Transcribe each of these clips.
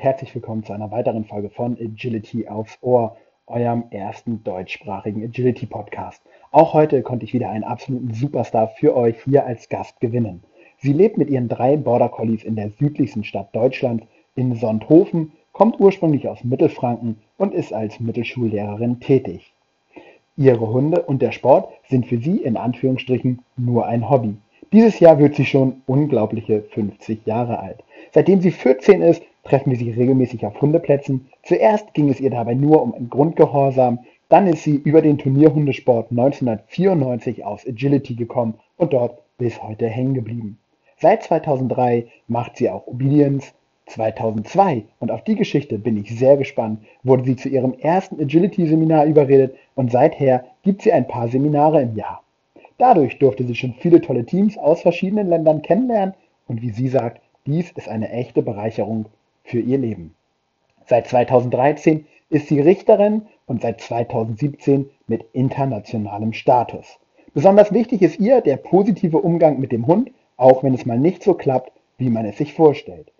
Herzlich willkommen zu einer weiteren Folge von Agility aufs Ohr, eurem ersten deutschsprachigen Agility Podcast. Auch heute konnte ich wieder einen absoluten Superstar für euch hier als Gast gewinnen. Sie lebt mit ihren drei Border Collies in der südlichsten Stadt Deutschlands in Sonthofen, kommt ursprünglich aus Mittelfranken und ist als Mittelschullehrerin tätig. Ihre Hunde und der Sport sind für sie in Anführungsstrichen nur ein Hobby. Dieses Jahr wird sie schon unglaubliche 50 Jahre alt. Seitdem sie 14 ist, treffen wir sie regelmäßig auf Hundeplätzen. Zuerst ging es ihr dabei nur um ein Grundgehorsam, dann ist sie über den Turnierhundesport 1994 auf Agility gekommen und dort bis heute hängen geblieben. Seit 2003 macht sie auch Obedience. 2002, und auf die Geschichte bin ich sehr gespannt, wurde sie zu ihrem ersten Agility-Seminar überredet und seither gibt sie ein paar Seminare im Jahr. Dadurch durfte sie schon viele tolle Teams aus verschiedenen Ländern kennenlernen und wie sie sagt, dies ist eine echte Bereicherung für ihr Leben. Seit 2013 ist sie Richterin und seit 2017 mit internationalem Status. Besonders wichtig ist ihr der positive Umgang mit dem Hund, auch wenn es mal nicht so klappt, wie man es sich vorstellt.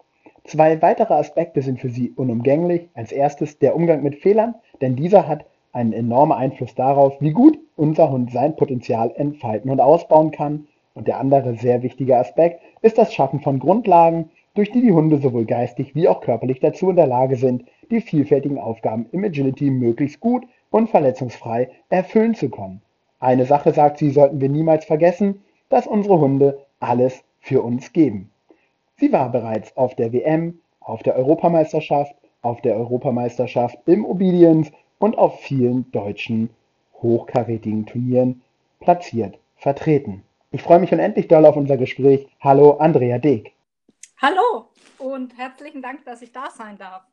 Zwei weitere Aspekte sind für sie unumgänglich. Als erstes der Umgang mit Fehlern, denn dieser hat einen enormen Einfluss darauf, wie gut unser Hund sein Potenzial entfalten und ausbauen kann. Und der andere sehr wichtige Aspekt ist das Schaffen von Grundlagen, durch die die Hunde sowohl geistig wie auch körperlich dazu in der Lage sind, die vielfältigen Aufgaben im Agility möglichst gut und verletzungsfrei erfüllen zu können. Eine Sache, sagt sie, sollten wir niemals vergessen, dass unsere Hunde alles für uns geben. Sie war bereits auf der WM, auf der Europameisterschaft, auf der Europameisterschaft im Obedience und auf vielen deutschen hochkarätigen Turnieren platziert vertreten. Ich freue mich unendlich doll auf unser Gespräch. Hallo, Andrea Deek. Hallo und herzlichen Dank, dass ich da sein darf.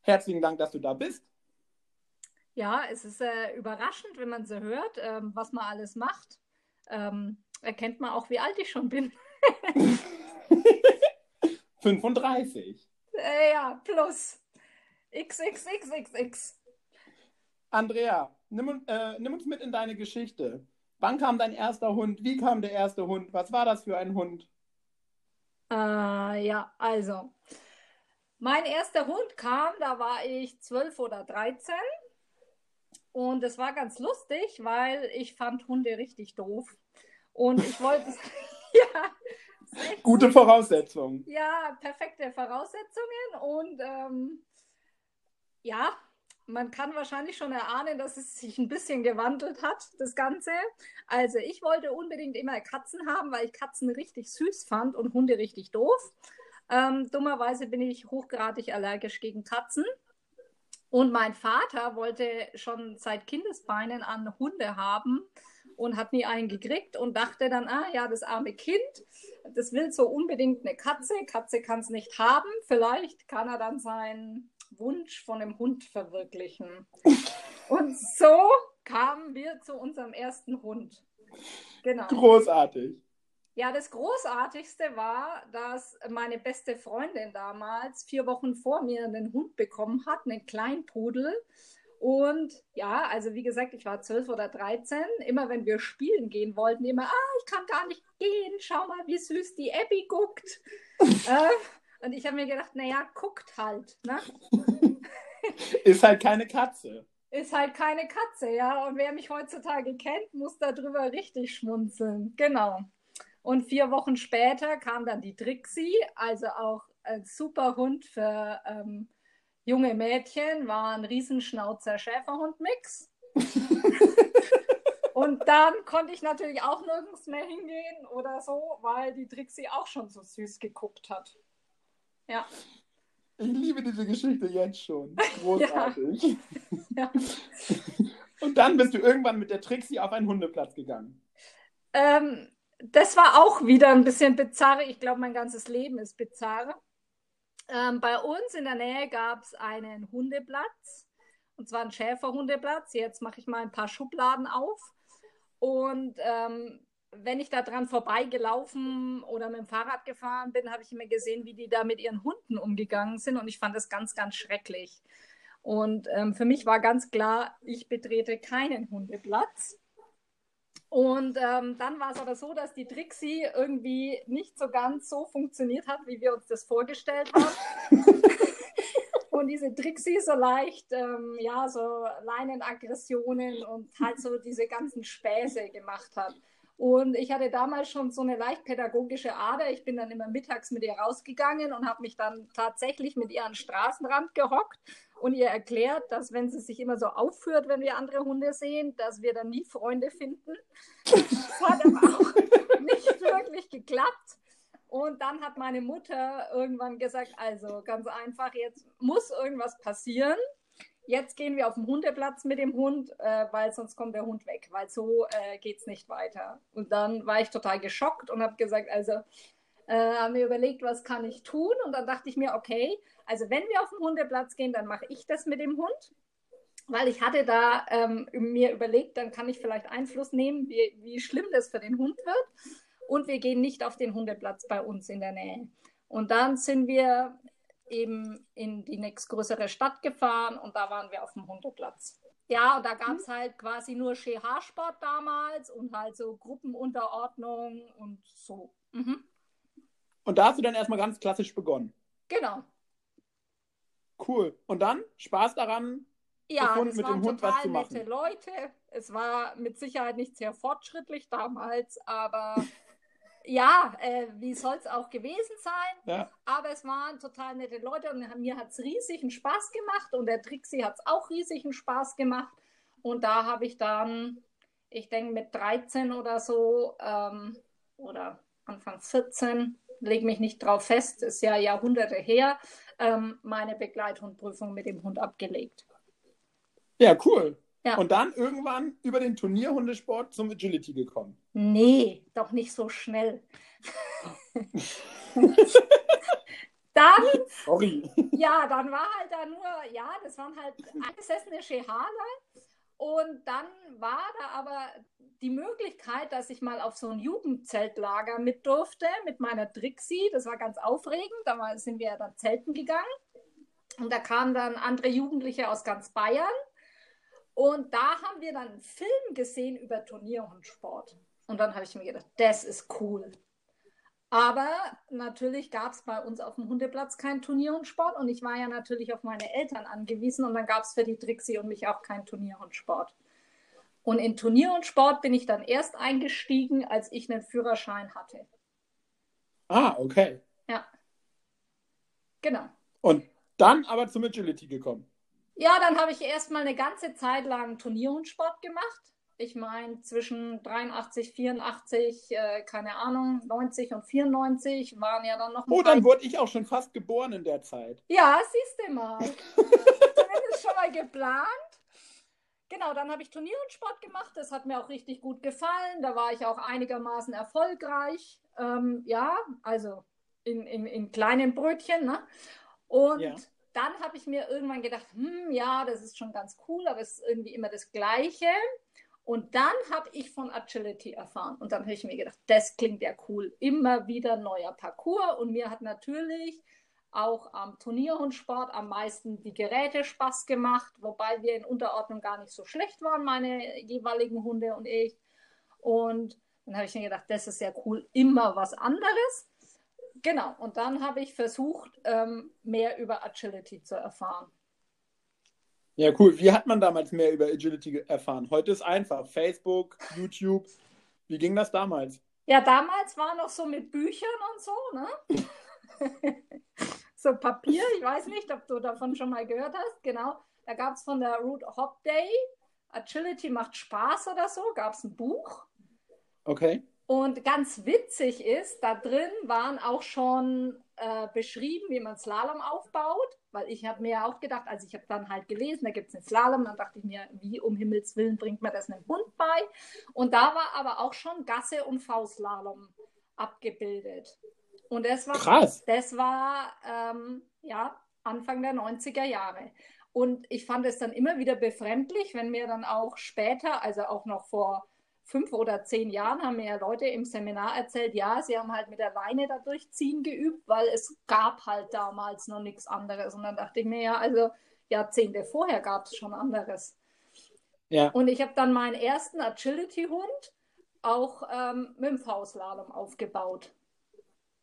Herzlichen Dank, dass du da bist. Ja, es ist äh, überraschend, wenn man so hört, ähm, was man alles macht. Ähm, erkennt man auch, wie alt ich schon bin. 35. Äh, ja, plus. XXXXX. Andrea, nimm, äh, nimm, uns mit in deine Geschichte. Wann kam dein erster Hund? Wie kam der erste Hund? Was war das für ein Hund? Äh, ja, also. Mein erster Hund kam, da war ich 12 oder 13. Und es war ganz lustig, weil ich fand Hunde richtig doof. Und ich wollte, ja, Gute Voraussetzungen. Ja, perfekte Voraussetzungen. Und ähm, ja, man kann wahrscheinlich schon erahnen, dass es sich ein bisschen gewandelt hat, das Ganze. Also ich wollte unbedingt immer Katzen haben, weil ich Katzen richtig süß fand und Hunde richtig doof. Ähm, dummerweise bin ich hochgradig allergisch gegen Katzen. Und mein Vater wollte schon seit Kindesbeinen an Hunde haben und hat nie einen gekriegt und dachte dann, ah ja, das arme Kind, das will so unbedingt eine Katze. Katze kann es nicht haben. Vielleicht kann er dann seinen Wunsch von einem Hund verwirklichen. Und so kamen wir zu unserem ersten Hund. Genau. Großartig. Ja, das Großartigste war, dass meine beste Freundin damals vier Wochen vor mir einen Hund bekommen hat, einen Kleinpudel. Und ja, also wie gesagt, ich war zwölf oder dreizehn. Immer wenn wir spielen gehen wollten, immer, ah, ich kann gar nicht gehen, schau mal, wie süß die Abby guckt. äh, und ich habe mir gedacht, naja, guckt halt. Ne? Ist halt keine Katze. Ist halt keine Katze, ja. Und wer mich heutzutage kennt, muss darüber richtig schmunzeln. Genau. Und vier Wochen später kam dann die Trixie, also auch ein super Hund für ähm, junge Mädchen war ein Riesenschnauzer Schäferhund-Mix. und dann konnte ich natürlich auch nirgends mehr hingehen oder so, weil die Trixie auch schon so süß geguckt hat. Ja. Ich liebe diese Geschichte jetzt schon. Großartig. ja. ja. Und dann bist du irgendwann mit der Trixie auf einen Hundeplatz gegangen. Ähm, das war auch wieder ein bisschen bizarr. Ich glaube, mein ganzes Leben ist bizarr. Ähm, bei uns in der Nähe gab es einen Hundeplatz, und zwar einen Schäferhundeplatz. Jetzt mache ich mal ein paar Schubladen auf. Und ähm, wenn ich da dran vorbeigelaufen oder mit dem Fahrrad gefahren bin, habe ich immer gesehen, wie die da mit ihren Hunden umgegangen sind. Und ich fand das ganz, ganz schrecklich. Und ähm, für mich war ganz klar, ich betrete keinen Hundeplatz. Und ähm, dann war es aber so, dass die Trixie irgendwie nicht so ganz so funktioniert hat, wie wir uns das vorgestellt haben. und diese Trixie so leicht, ähm, ja, so Leinenaggressionen und halt so diese ganzen Späße gemacht hat. Und ich hatte damals schon so eine leicht pädagogische Ader. Ich bin dann immer mittags mit ihr rausgegangen und habe mich dann tatsächlich mit ihr an den Straßenrand gehockt und ihr erklärt, dass wenn sie sich immer so aufführt, wenn wir andere Hunde sehen, dass wir dann nie Freunde finden. Das hat aber auch nicht wirklich geklappt. Und dann hat meine Mutter irgendwann gesagt, also ganz einfach, jetzt muss irgendwas passieren. Jetzt gehen wir auf den Hundeplatz mit dem Hund, äh, weil sonst kommt der Hund weg, weil so äh, geht es nicht weiter. Und dann war ich total geschockt und habe gesagt, also äh, haben mir überlegt, was kann ich tun? Und dann dachte ich mir, okay, also wenn wir auf den Hundeplatz gehen, dann mache ich das mit dem Hund, weil ich hatte da ähm, mir überlegt, dann kann ich vielleicht Einfluss nehmen, wie, wie schlimm das für den Hund wird. Und wir gehen nicht auf den Hundeplatz bei uns in der Nähe. Und dann sind wir eben in die nächstgrößere Stadt gefahren und da waren wir auf dem Hundeplatz. Ja, und da gab es halt quasi nur Ski-Haarsport damals und halt so Gruppenunterordnung und so. Mhm. Und da hast du dann erstmal ganz klassisch begonnen. Genau. Cool. Und dann Spaß daran, ja, gefunden, mit dem Hund was zu machen. nette Leute. Es war mit Sicherheit nicht sehr fortschrittlich damals, aber ja, äh, wie soll es auch gewesen sein? Ja. Aber es waren total nette Leute und mir hat es riesigen Spaß gemacht und der Trixie hat es auch riesigen Spaß gemacht. Und da habe ich dann, ich denke mit 13 oder so ähm, oder Anfang 14, lege mich nicht drauf fest, ist ja Jahrhunderte her, ähm, meine Begleithundprüfung mit dem Hund abgelegt. Ja, cool. Ja. Und dann irgendwann über den Turnierhundesport zum Agility gekommen. Nee, doch nicht so schnell. dann, Sorry. Ja, dann war halt da nur, ja, das waren halt eingesessene Schehaler. Und dann war da aber die Möglichkeit, dass ich mal auf so ein Jugendzeltlager mit durfte, mit meiner Trixie. Das war ganz aufregend. Da sind wir dann zelten gegangen. Und da kamen dann andere Jugendliche aus ganz Bayern. Und da haben wir dann einen Film gesehen über Turnierhundsport. Und dann habe ich mir gedacht, das ist cool. Aber natürlich gab es bei uns auf dem Hundeplatz keinen Turnierhundsport und ich war ja natürlich auf meine Eltern angewiesen und dann gab es für die Trixie und mich auch keinen Turnierhundsport. Und in Turnierhundsport bin ich dann erst eingestiegen, als ich einen Führerschein hatte. Ah, okay. Ja. Genau. Und dann aber zum Agility gekommen. Ja, dann habe ich erstmal eine ganze Zeit lang Turnierhundsport gemacht. Ich meine, zwischen 83, 84, äh, keine Ahnung, 90 und 94 waren ja dann noch. Oh, dann wurde ich auch schon fast geboren in der Zeit. Ja, siehst du mal. Zumindest schon mal geplant. Genau, dann habe ich Turnierhundsport gemacht. Das hat mir auch richtig gut gefallen. Da war ich auch einigermaßen erfolgreich. Ähm, ja, also in, in, in kleinen Brötchen. Ne? Und ja dann habe ich mir irgendwann gedacht, hm, ja, das ist schon ganz cool, aber es ist irgendwie immer das Gleiche. Und dann habe ich von Agility erfahren. Und dann habe ich mir gedacht, das klingt ja cool. Immer wieder neuer Parcours. Und mir hat natürlich auch am Turnierhundsport am meisten die Geräte Spaß gemacht, wobei wir in Unterordnung gar nicht so schlecht waren, meine jeweiligen Hunde und ich. Und dann habe ich mir gedacht, das ist ja cool, immer was anderes. Genau, und dann habe ich versucht, ähm, mehr über Agility zu erfahren. Ja, cool. Wie hat man damals mehr über Agility erfahren? Heute ist einfach. Facebook, YouTube. Wie ging das damals? Ja, damals war noch so mit Büchern und so, ne? so Papier, ich weiß nicht, ob du davon schon mal gehört hast. Genau, da gab es von der Root Hop Day, Agility macht Spaß oder so, gab es ein Buch. Okay. Und ganz witzig ist, da drin waren auch schon äh, beschrieben, wie man Slalom aufbaut, weil ich habe mir auch gedacht, also ich habe dann halt gelesen, da gibt es einen Slalom, dann dachte ich mir, wie um Himmels Willen bringt man das einem Hund bei? Und da war aber auch schon Gasse und V-Slalom abgebildet. Und das war, Krass. Das war ähm, ja, Anfang der 90er Jahre. Und ich fand es dann immer wieder befremdlich, wenn mir dann auch später, also auch noch vor fünf oder zehn Jahren haben mir ja Leute im Seminar erzählt, ja, sie haben halt mit der Leine da durchziehen geübt, weil es gab halt damals noch nichts anderes. Und dann dachte ich mir, ja, also Jahrzehnte vorher gab es schon anderes. Ja. Und ich habe dann meinen ersten Agility-Hund auch ähm, mit dem V-Slalom aufgebaut.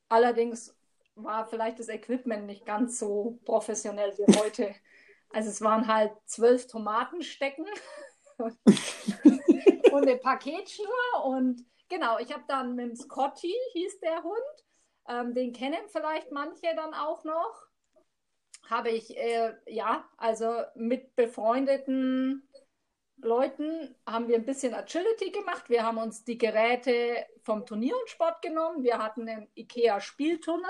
Allerdings war vielleicht das Equipment nicht ganz so professionell wie heute. Also es waren halt zwölf Tomatenstecken und eine Paketschnur und genau, ich habe dann mit dem Scotty, hieß der Hund, ähm, den kennen vielleicht manche dann auch noch, habe ich, äh, ja, also mit befreundeten Leuten haben wir ein bisschen Agility gemacht. Wir haben uns die Geräte vom Turnier und Sport genommen. Wir hatten einen IKEA-Spieltunnel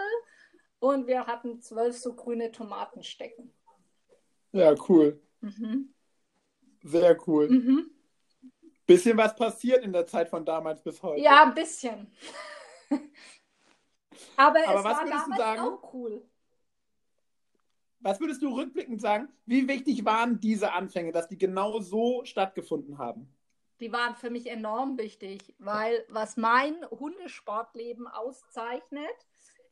und wir hatten zwölf so grüne Tomatenstecken. Ja, cool. Mhm. Sehr cool. Mhm. Bisschen was passiert in der Zeit von damals bis heute. Ja, ein bisschen. Aber, Aber es war damals sagen, auch cool. Was würdest du rückblickend sagen, wie wichtig waren diese Anfänge, dass die genau so stattgefunden haben? Die waren für mich enorm wichtig, weil was mein Hundesportleben auszeichnet,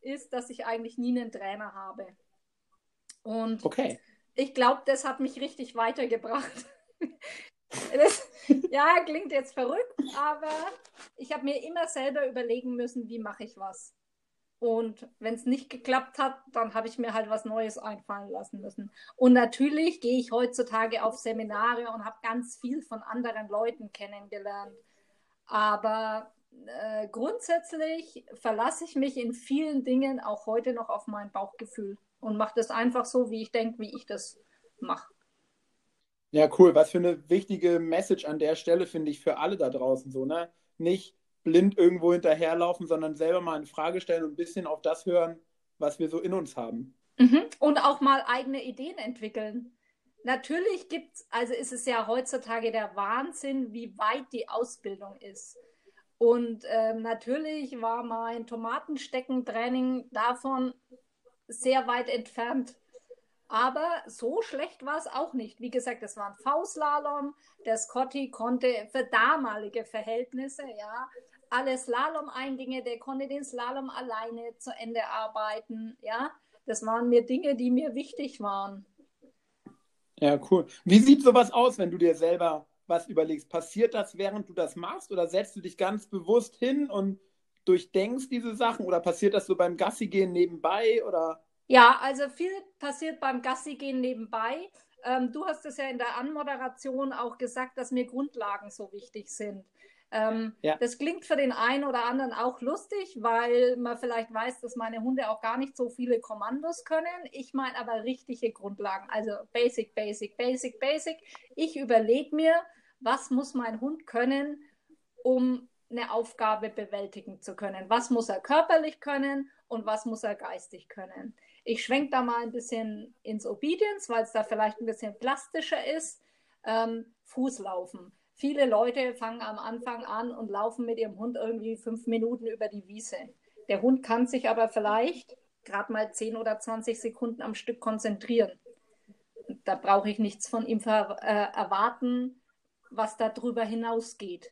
ist, dass ich eigentlich nie einen Trainer habe. Und okay. ich glaube, das hat mich richtig weitergebracht. Das, ja, klingt jetzt verrückt, aber ich habe mir immer selber überlegen müssen, wie mache ich was. Und wenn es nicht geklappt hat, dann habe ich mir halt was Neues einfallen lassen müssen. Und natürlich gehe ich heutzutage auf Seminare und habe ganz viel von anderen Leuten kennengelernt. Aber äh, grundsätzlich verlasse ich mich in vielen Dingen auch heute noch auf mein Bauchgefühl und mache das einfach so, wie ich denke, wie ich das mache. Ja, cool. Was für eine wichtige Message an der Stelle, finde ich, für alle da draußen so, ne? Nicht blind irgendwo hinterherlaufen, sondern selber mal eine Frage stellen und ein bisschen auf das hören, was wir so in uns haben. Mhm. Und auch mal eigene Ideen entwickeln. Natürlich gibt es, also ist es ja heutzutage der Wahnsinn, wie weit die Ausbildung ist. Und äh, natürlich war mein Tomatensteckentraining davon sehr weit entfernt. Aber so schlecht war es auch nicht. Wie gesagt, es war ein V-Slalom. Der Scotty konnte für damalige Verhältnisse, ja, alle Slalom-Eingänge, der konnte den Slalom alleine zu Ende arbeiten, ja. Das waren mir Dinge, die mir wichtig waren. Ja, cool. Wie sieht sowas aus, wenn du dir selber was überlegst? Passiert das, während du das machst, oder setzt du dich ganz bewusst hin und durchdenkst diese Sachen, oder passiert das so beim Gassigehen nebenbei, oder? Ja, also viel passiert beim Gassi-Gehen nebenbei. Ähm, du hast es ja in der Anmoderation auch gesagt, dass mir Grundlagen so wichtig sind. Ähm, ja. Das klingt für den einen oder anderen auch lustig, weil man vielleicht weiß, dass meine Hunde auch gar nicht so viele Kommandos können. Ich meine aber richtige Grundlagen, also Basic, Basic, Basic, Basic. Ich überlege mir, was muss mein Hund können, um eine Aufgabe bewältigen zu können. Was muss er körperlich können und was muss er geistig können. Ich schwenke da mal ein bisschen ins Obedience, weil es da vielleicht ein bisschen plastischer ist. Ähm, Fußlaufen. Viele Leute fangen am Anfang an und laufen mit ihrem Hund irgendwie fünf Minuten über die Wiese. Der Hund kann sich aber vielleicht gerade mal 10 oder 20 Sekunden am Stück konzentrieren. Da brauche ich nichts von ihm äh, erwarten, was darüber hinausgeht.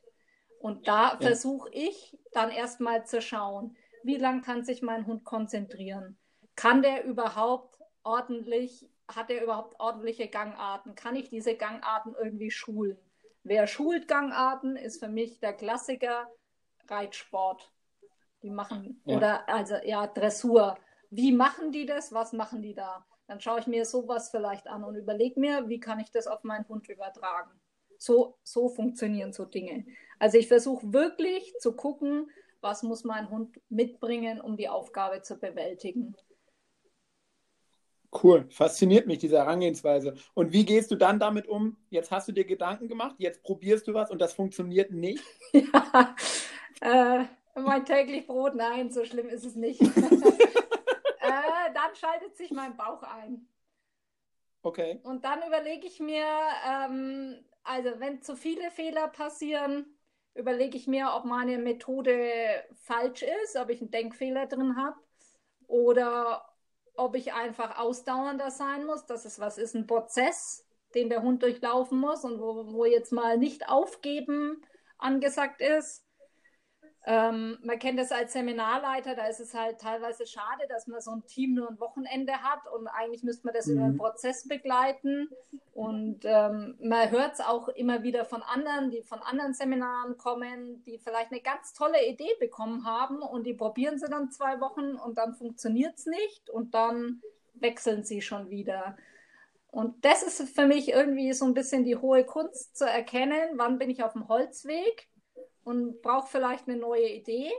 Und da ja. versuche ich dann erstmal zu schauen, wie lange kann sich mein Hund konzentrieren? Kann der überhaupt ordentlich, hat er überhaupt ordentliche Gangarten? Kann ich diese Gangarten irgendwie schulen? Wer schult Gangarten, ist für mich der Klassiker Reitsport. Die machen, ja. oder also ja, Dressur. Wie machen die das? Was machen die da? Dann schaue ich mir sowas vielleicht an und überlege mir, wie kann ich das auf meinen Hund übertragen. So, so funktionieren so Dinge. Also ich versuche wirklich zu gucken, was muss mein Hund mitbringen, um die Aufgabe zu bewältigen. Cool, fasziniert mich diese Herangehensweise. Und wie gehst du dann damit um? Jetzt hast du dir Gedanken gemacht, jetzt probierst du was und das funktioniert nicht? Ja, äh, mein täglich Brot, nein, so schlimm ist es nicht. äh, dann schaltet sich mein Bauch ein. Okay. Und dann überlege ich mir, ähm, also wenn zu viele Fehler passieren, überlege ich mir, ob meine Methode falsch ist, ob ich einen Denkfehler drin habe oder ob ich einfach ausdauernder sein muss, dass es was ist, ein Prozess, den der Hund durchlaufen muss und wo, wo jetzt mal nicht aufgeben angesagt ist. Ähm, man kennt das als Seminarleiter, da ist es halt teilweise schade, dass man so ein Team nur ein Wochenende hat und eigentlich müsste man das mhm. über den Prozess begleiten. Und ähm, man hört es auch immer wieder von anderen, die von anderen Seminaren kommen, die vielleicht eine ganz tolle Idee bekommen haben und die probieren sie dann zwei Wochen und dann funktioniert es nicht und dann wechseln sie schon wieder. Und das ist für mich irgendwie so ein bisschen die hohe Kunst zu erkennen, wann bin ich auf dem Holzweg und brauche vielleicht eine neue Idee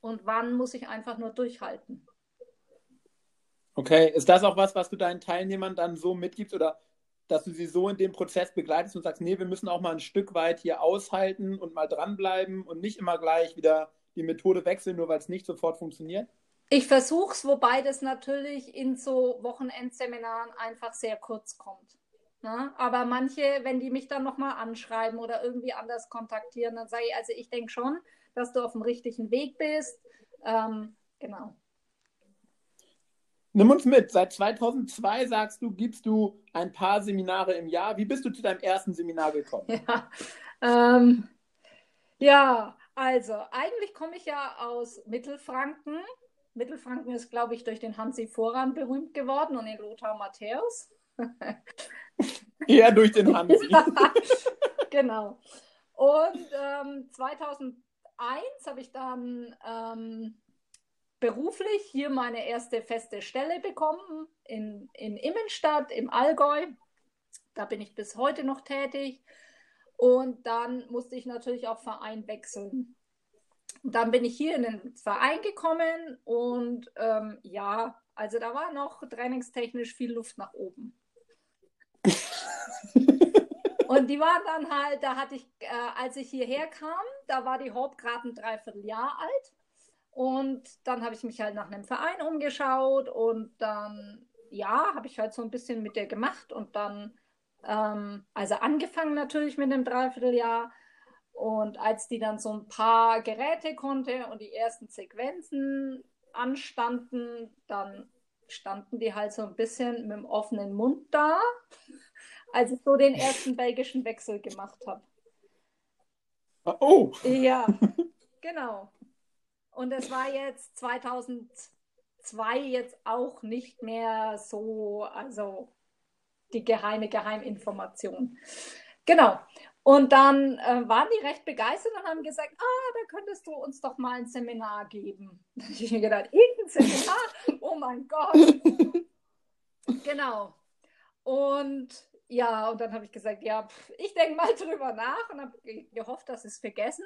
und wann muss ich einfach nur durchhalten. Okay, ist das auch was, was du deinen Teilnehmern dann so mitgibst oder dass du sie so in dem Prozess begleitest und sagst, nee, wir müssen auch mal ein Stück weit hier aushalten und mal dranbleiben und nicht immer gleich wieder die Methode wechseln, nur weil es nicht sofort funktioniert? Ich versuche es, wobei das natürlich in so Wochenendseminaren einfach sehr kurz kommt. Ne? Aber manche, wenn die mich dann nochmal anschreiben oder irgendwie anders kontaktieren, dann sage ich, also ich denke schon, dass du auf dem richtigen Weg bist. Ähm, genau. Nimm uns mit. Seit 2002 sagst du, gibst du ein paar Seminare im Jahr. Wie bist du zu deinem ersten Seminar gekommen? Ja, ähm, ja also eigentlich komme ich ja aus Mittelfranken. Mittelfranken ist, glaube ich, durch den Hansi Vorran berühmt geworden und den Lothar Matthäus. Eher durch den Hansi. genau. Und ähm, 2001 habe ich dann ähm, beruflich hier meine erste feste Stelle bekommen in, in Immenstadt im Allgäu. Da bin ich bis heute noch tätig. Und dann musste ich natürlich auch Verein wechseln. Dann bin ich hier in den Verein gekommen und ähm, ja, also da war noch trainingstechnisch viel Luft nach oben. und die waren dann halt, da hatte ich, äh, als ich hierher kam, da war die Hope gerade ein Dreivierteljahr alt. Und dann habe ich mich halt nach einem Verein umgeschaut und dann, ja, habe ich halt so ein bisschen mit der gemacht und dann, ähm, also angefangen natürlich mit einem Dreivierteljahr. Und als die dann so ein paar Geräte konnte und die ersten Sequenzen anstanden, dann standen die halt so ein bisschen mit dem offenen Mund da, als ich so den ersten belgischen Wechsel gemacht habe. Oh! Ja, genau. Und es war jetzt 2002 jetzt auch nicht mehr so, also die geheime Geheiminformation. Genau. Und dann äh, waren die recht begeistert und haben gesagt, ah, da könntest du uns doch mal ein Seminar geben. Da habe ich mir gedacht, irgendein Seminar? Oh mein Gott. genau. Und ja, und dann habe ich gesagt, ja, pff, ich denke mal drüber nach und habe gehofft, dass es vergessen.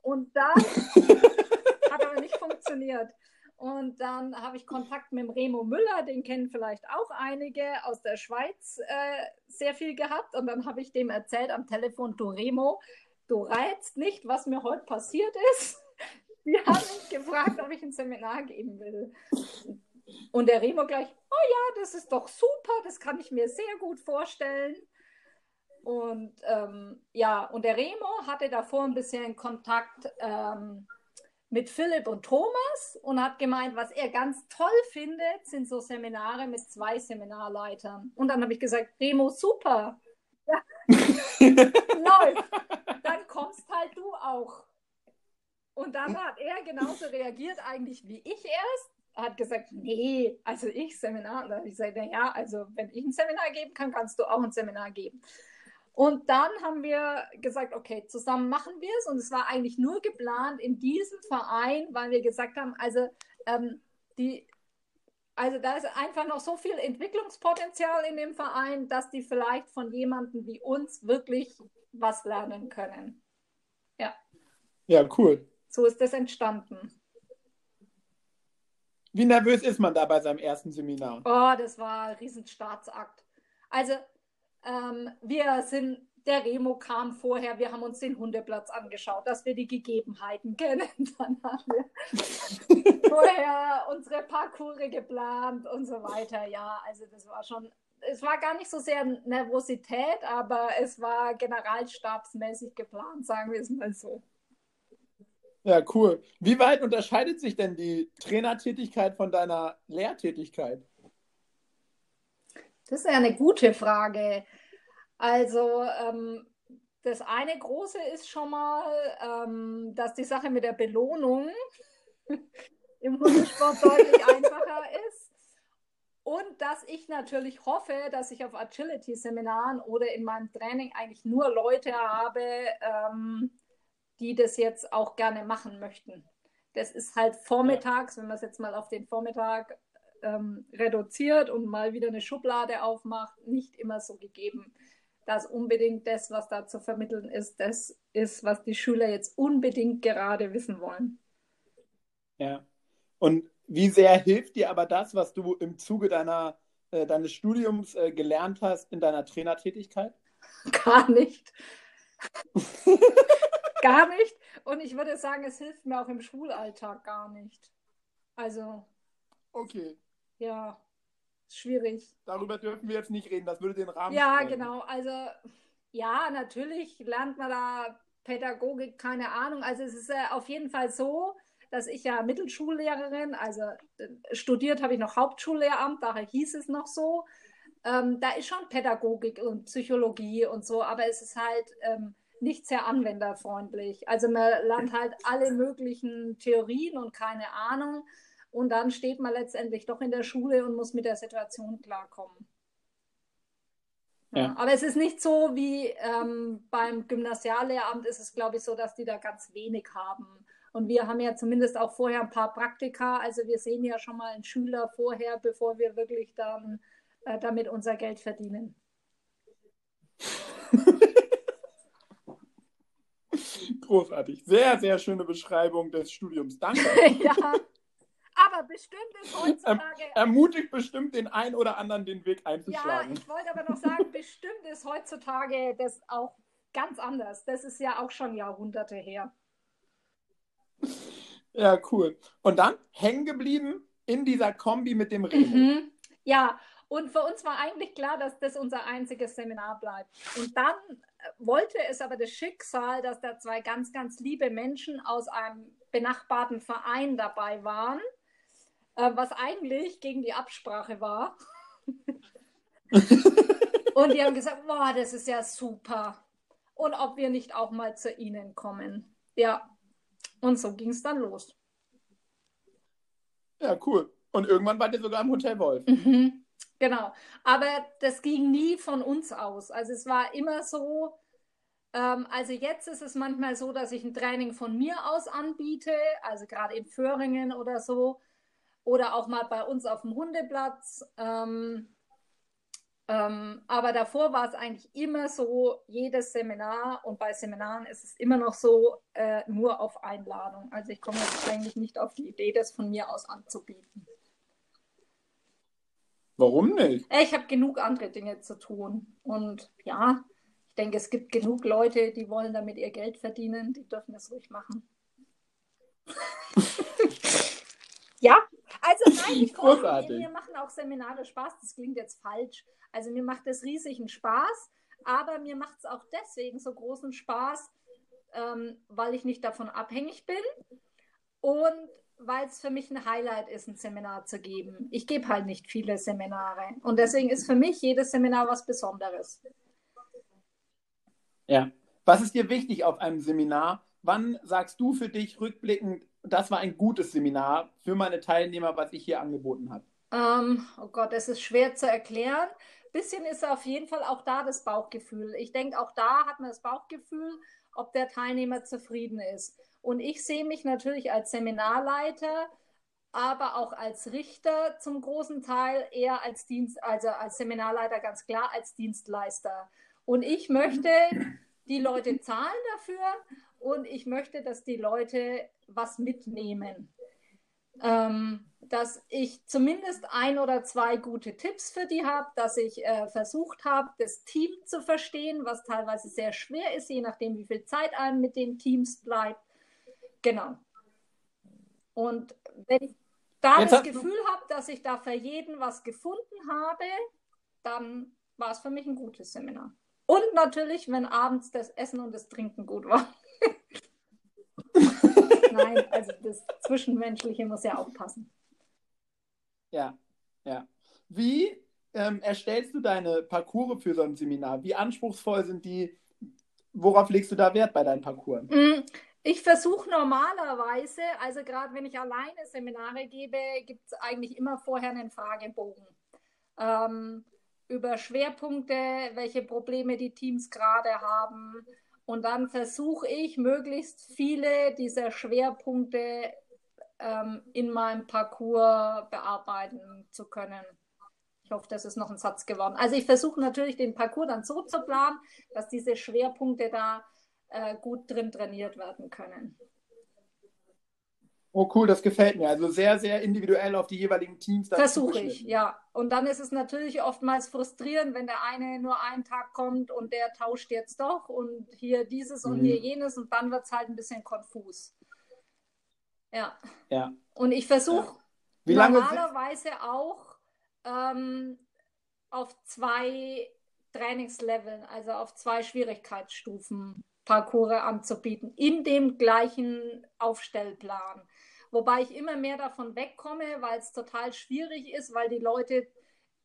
Und dann hat aber nicht funktioniert. Und dann habe ich Kontakt mit dem Remo Müller, den kennen vielleicht auch einige aus der Schweiz, äh, sehr viel gehabt. Und dann habe ich dem erzählt am Telefon, du Remo, du reizt nicht, was mir heute passiert ist. Die haben mich gefragt, ob ich ein Seminar geben will. Und der Remo gleich, oh ja, das ist doch super, das kann ich mir sehr gut vorstellen. Und ähm, ja, und der Remo hatte davor ein bisschen Kontakt ähm, mit Philipp und Thomas und hat gemeint, was er ganz toll findet, sind so Seminare mit zwei Seminarleitern. Und dann habe ich gesagt, Remo, super. Ja. Läuft. Dann kommst halt du auch. Und dann hat er genauso reagiert eigentlich wie ich erst. Hat gesagt, nee, also ich Seminar. Da habe ich gesagt, ja, also wenn ich ein Seminar geben kann, kannst du auch ein Seminar geben. Und dann haben wir gesagt, okay, zusammen machen wir es. Und es war eigentlich nur geplant in diesem Verein, weil wir gesagt haben, also ähm, die, also da ist einfach noch so viel Entwicklungspotenzial in dem Verein, dass die vielleicht von jemandem wie uns wirklich was lernen können. Ja. Ja, cool. So ist das entstanden. Wie nervös ist man da bei seinem ersten Seminar? Oh, das war ein Riesenstaatsakt. Also ähm, wir sind, der Remo kam vorher, wir haben uns den Hundeplatz angeschaut, dass wir die Gegebenheiten kennen. Dann haben wir vorher unsere Parcours geplant und so weiter. Ja, also das war schon, es war gar nicht so sehr Nervosität, aber es war generalstabsmäßig geplant, sagen wir es mal so. Ja, cool. Wie weit unterscheidet sich denn die Trainertätigkeit von deiner Lehrtätigkeit? Das ist ja eine gute Frage. Also ähm, das eine große ist schon mal, ähm, dass die Sache mit der Belohnung im Hundesport deutlich einfacher ist. Und dass ich natürlich hoffe, dass ich auf Agility-Seminaren oder in meinem Training eigentlich nur Leute habe, ähm, die das jetzt auch gerne machen möchten. Das ist halt vormittags, wenn man es jetzt mal auf den Vormittag ähm, reduziert und mal wieder eine Schublade aufmacht, nicht immer so gegeben, dass unbedingt das, was da zu vermitteln ist, das ist, was die Schüler jetzt unbedingt gerade wissen wollen. Ja. Und wie sehr hilft dir aber das, was du im Zuge deiner, äh, deines Studiums äh, gelernt hast in deiner Trainertätigkeit? Gar nicht. gar nicht. Und ich würde sagen, es hilft mir auch im Schulalltag gar nicht. Also. Okay. Ja, schwierig. Darüber dürfen wir jetzt nicht reden, das würde den Rahmen. Ja, sprengen. genau. Also, ja, natürlich lernt man da Pädagogik, keine Ahnung. Also, es ist äh, auf jeden Fall so, dass ich ja Mittelschullehrerin, also äh, studiert habe ich noch Hauptschullehramt, daher hieß es noch so. Ähm, da ist schon Pädagogik und Psychologie und so, aber es ist halt ähm, nicht sehr anwenderfreundlich. Also man lernt halt alle möglichen Theorien und keine Ahnung. Und dann steht man letztendlich doch in der Schule und muss mit der Situation klarkommen. Ja. Ja, aber es ist nicht so wie ähm, beim Gymnasiallehramt ist es, glaube ich, so, dass die da ganz wenig haben. Und wir haben ja zumindest auch vorher ein paar Praktika. Also wir sehen ja schon mal einen Schüler vorher, bevor wir wirklich dann äh, damit unser Geld verdienen. Großartig. Sehr, sehr schöne Beschreibung des Studiums. Danke. ja. Aber bestimmt ist heutzutage. ermutigt bestimmt den einen oder anderen, den Weg einzuschlagen. Ja, ich wollte aber noch sagen, bestimmt ist heutzutage das auch ganz anders. Das ist ja auch schon Jahrhunderte her. Ja, cool. Und dann hängen geblieben in dieser Kombi mit dem Remo. Mhm. Ja, und für uns war eigentlich klar, dass das unser einziges Seminar bleibt. Und dann wollte es aber das Schicksal, dass da zwei ganz, ganz liebe Menschen aus einem benachbarten Verein dabei waren äh, was eigentlich gegen die Absprache war. und die haben gesagt, boah, das ist ja super. Und ob wir nicht auch mal zu ihnen kommen. Ja, und so ging es dann los. Ja, cool. Und irgendwann wart ihr sogar im Hotel Wolf. Mhm, genau. Aber das ging nie von uns aus. Also es war immer so, ähm, also jetzt ist es manchmal so, dass ich ein Training von mir aus anbiete, also gerade in Föhringen oder so oder auch mal bei uns auf dem Hundeplatz. Ähm, ähm, aber davor war es eigentlich immer so, jedes Seminar und bei Seminaren ist es immer noch so, äh, nur auf Einladung. Also ich komme jetzt eigentlich nicht auf die Idee, das von mir aus anzubieten. Warum nicht? Äh, ich habe genug andere Dinge zu tun. Und ja, ich denke, es gibt genug Leute, die wollen damit ihr Geld verdienen. Die dürfen das ruhig machen. ja, also nein, ich Großartig. mir machen auch Seminare Spaß. Das klingt jetzt falsch. Also mir macht das riesigen Spaß, aber mir macht es auch deswegen so großen Spaß, ähm, weil ich nicht davon abhängig bin und weil es für mich ein Highlight ist, ein Seminar zu geben. Ich gebe halt nicht viele Seminare und deswegen ist für mich jedes Seminar was Besonderes. Ja. Was ist dir wichtig auf einem Seminar? Wann sagst du für dich rückblickend, das war ein gutes Seminar für meine Teilnehmer, was ich hier angeboten habe? Ähm, oh Gott, es ist schwer zu erklären. Bisschen ist auf jeden Fall auch da das Bauchgefühl. Ich denke, auch da hat man das Bauchgefühl, ob der Teilnehmer zufrieden ist. Und ich sehe mich natürlich als Seminarleiter, aber auch als Richter zum großen Teil eher als Dienst, also als Seminarleiter ganz klar als Dienstleister. Und ich möchte die Leute zahlen dafür und ich möchte, dass die Leute was mitnehmen. Ähm, dass ich zumindest ein oder zwei gute Tipps für die habe, dass ich äh, versucht habe, das Team zu verstehen, was teilweise sehr schwer ist, je nachdem, wie viel Zeit einem mit den Teams bleibt. Genau. Und wenn ich da Jetzt das Gefühl habe, dass ich da für jeden was gefunden habe, dann war es für mich ein gutes Seminar. Und natürlich, wenn abends das Essen und das Trinken gut war. Nein, also das Zwischenmenschliche muss ja auch passen. Ja, ja. Wie ähm, erstellst du deine Parcours für so ein Seminar? Wie anspruchsvoll sind die? worauf legst du da Wert bei deinen Parcours? Mm, ich versuche normalerweise, also gerade wenn ich alleine Seminare gebe, gibt es eigentlich immer vorher einen Fragebogen. Ähm, über Schwerpunkte, welche Probleme die Teams gerade haben. Und dann versuche ich, möglichst viele dieser Schwerpunkte ähm, in meinem Parcours bearbeiten zu können. Ich hoffe, das ist noch ein Satz geworden. Also ich versuche natürlich den Parcours dann so zu planen, dass diese Schwerpunkte da äh, gut drin trainiert werden können. Oh cool, das gefällt mir. Also sehr, sehr individuell auf die jeweiligen Teams. Versuche ich, ja. Und dann ist es natürlich oftmals frustrierend, wenn der eine nur einen Tag kommt und der tauscht jetzt doch und hier dieses und mhm. hier jenes und dann wird es halt ein bisschen konfus. Ja. ja. Und ich versuche ja. normalerweise auch ähm, auf zwei Trainingsleveln, also auf zwei Schwierigkeitsstufen Parcours anzubieten, in dem gleichen Aufstellplan. Wobei ich immer mehr davon wegkomme, weil es total schwierig ist, weil die Leute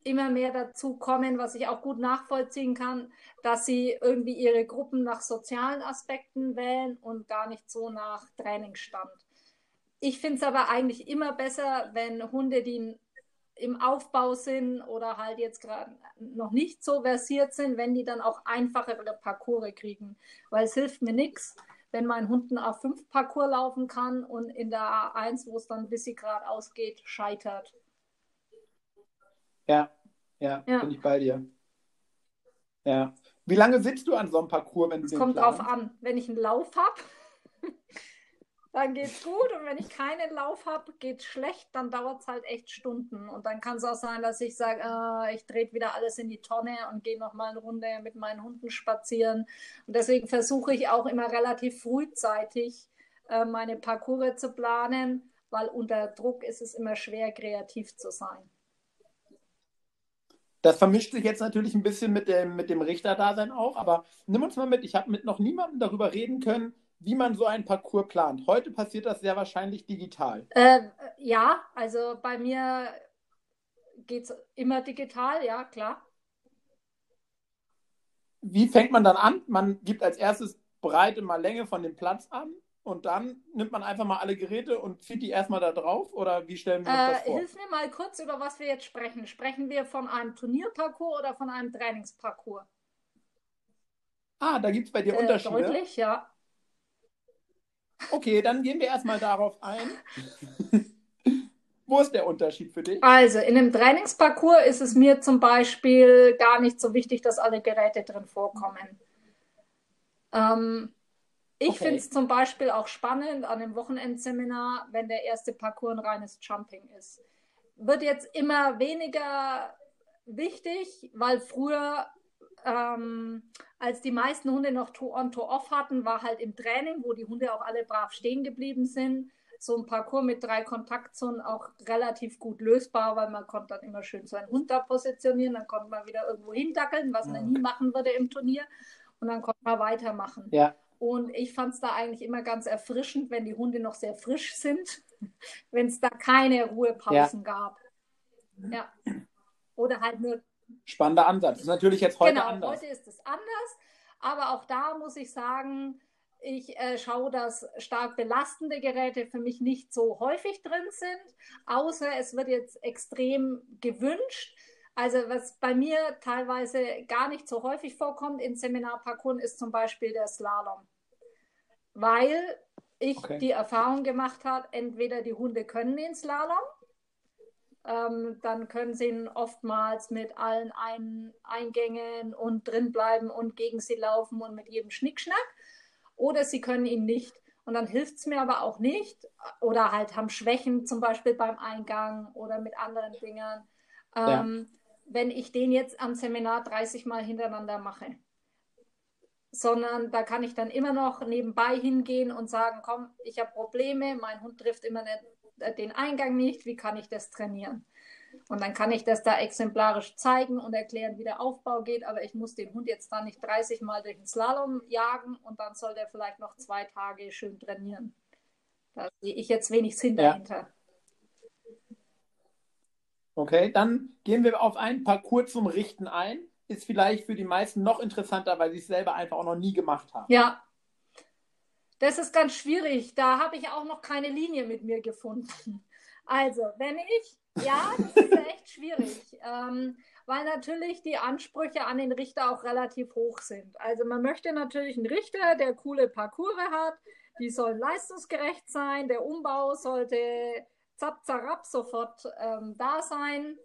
immer mehr dazu kommen, was ich auch gut nachvollziehen kann, dass sie irgendwie ihre Gruppen nach sozialen Aspekten wählen und gar nicht so nach Trainingsstand. Ich finde es aber eigentlich immer besser, wenn Hunde, die im Aufbau sind oder halt jetzt gerade noch nicht so versiert sind, wenn die dann auch einfachere Parcours kriegen. Weil es hilft mir nichts, wenn mein Hund einen A5-Parcours laufen kann und in der A1, wo es dann ein bisschen geradeaus geht, scheitert. Ja, ja, ja. bin ich bei dir. Ja. Wie lange sitzt du an so einem Parcours, wenn du es den kommt planst? drauf an. Wenn ich einen Lauf habe, dann geht's gut. Und wenn ich keinen Lauf habe, geht's schlecht, dann dauert es halt echt Stunden. Und dann kann es auch sein, dass ich sage, äh, ich drehe wieder alles in die Tonne und gehe noch mal eine Runde mit meinen Hunden spazieren. Und deswegen versuche ich auch immer relativ frühzeitig äh, meine Parcours zu planen, weil unter Druck ist es immer schwer, kreativ zu sein. Das vermischt sich jetzt natürlich ein bisschen mit dem, mit dem Richterdasein auch, aber nimm uns mal mit. Ich habe mit noch niemandem darüber reden können, wie man so einen Parcours plant. Heute passiert das sehr wahrscheinlich digital. Äh, ja, also bei mir geht es immer digital, ja, klar. Wie fängt man dann an? Man gibt als erstes Breite mal Länge von dem Platz an und dann nimmt man einfach mal alle Geräte und zieht die erstmal da drauf oder wie stellen wir uns äh, das vor? Hilf mir mal kurz, über was wir jetzt sprechen. Sprechen wir von einem Turnierparcours oder von einem Trainingsparcours? Ah, da gibt es bei dir äh, Unterschiede. Deutlich, ja. Okay, dann gehen wir erstmal darauf ein. Wo ist der Unterschied für dich? Also, in einem Trainingsparcours ist es mir zum Beispiel gar nicht so wichtig, dass alle Geräte drin vorkommen. Ähm, ich okay. finde es zum Beispiel auch spannend an einem Wochenendseminar, wenn der erste Parcours ein reines Jumping ist. Wird jetzt immer weniger wichtig, weil früher ähm, als die meisten Hunde noch To-on-To-off hatten, war halt im Training, wo die Hunde auch alle brav stehen geblieben sind, so ein Parcours mit drei Kontaktzonen auch relativ gut lösbar, weil man konnte dann immer schön seinen Hund da positionieren, dann konnte man wieder irgendwo hindackeln, was man nie machen würde im Turnier und dann konnte man weitermachen. Ja. Und ich fand es da eigentlich immer ganz erfrischend, wenn die Hunde noch sehr frisch sind, wenn es da keine Ruhepausen ja. gab. Ja. Oder halt nur Spannender Ansatz. Das ist natürlich jetzt heute genau, anders. Heute ist es anders, aber auch da muss ich sagen, ich äh, schaue, dass stark belastende Geräte für mich nicht so häufig drin sind, außer es wird jetzt extrem gewünscht. Also was bei mir teilweise gar nicht so häufig vorkommt in Seminarparcours ist zum Beispiel der Slalom. Weil ich okay. die Erfahrung gemacht habe, entweder die Hunde können den Slalom ähm, dann können sie ihn oftmals mit allen Ein Eingängen und drinbleiben und gegen sie laufen und mit jedem Schnickschnack. Oder sie können ihn nicht. Und dann hilft es mir aber auch nicht. Oder halt haben Schwächen, zum Beispiel beim Eingang oder mit anderen Dingern. Ähm, ja. Wenn ich den jetzt am Seminar 30 Mal hintereinander mache. Sondern da kann ich dann immer noch nebenbei hingehen und sagen, komm, ich habe Probleme, mein Hund trifft immer nicht den Eingang nicht, wie kann ich das trainieren? Und dann kann ich das da exemplarisch zeigen und erklären, wie der Aufbau geht, aber ich muss den Hund jetzt da nicht 30 Mal durch den Slalom jagen und dann soll der vielleicht noch zwei Tage schön trainieren. Da sehe ich jetzt wenig Sinn ja. dahinter. Okay, dann gehen wir auf ein Parcours zum Richten ein. ist vielleicht für die meisten noch interessanter, weil sie es selber einfach auch noch nie gemacht haben. Ja, das ist ganz schwierig. Da habe ich auch noch keine Linie mit mir gefunden. Also, wenn ich, ja, das ist echt schwierig, ähm, weil natürlich die Ansprüche an den Richter auch relativ hoch sind. Also, man möchte natürlich einen Richter, der coole Parcours hat, die sollen leistungsgerecht sein, der Umbau sollte zapp, zarab sofort ähm, da sein.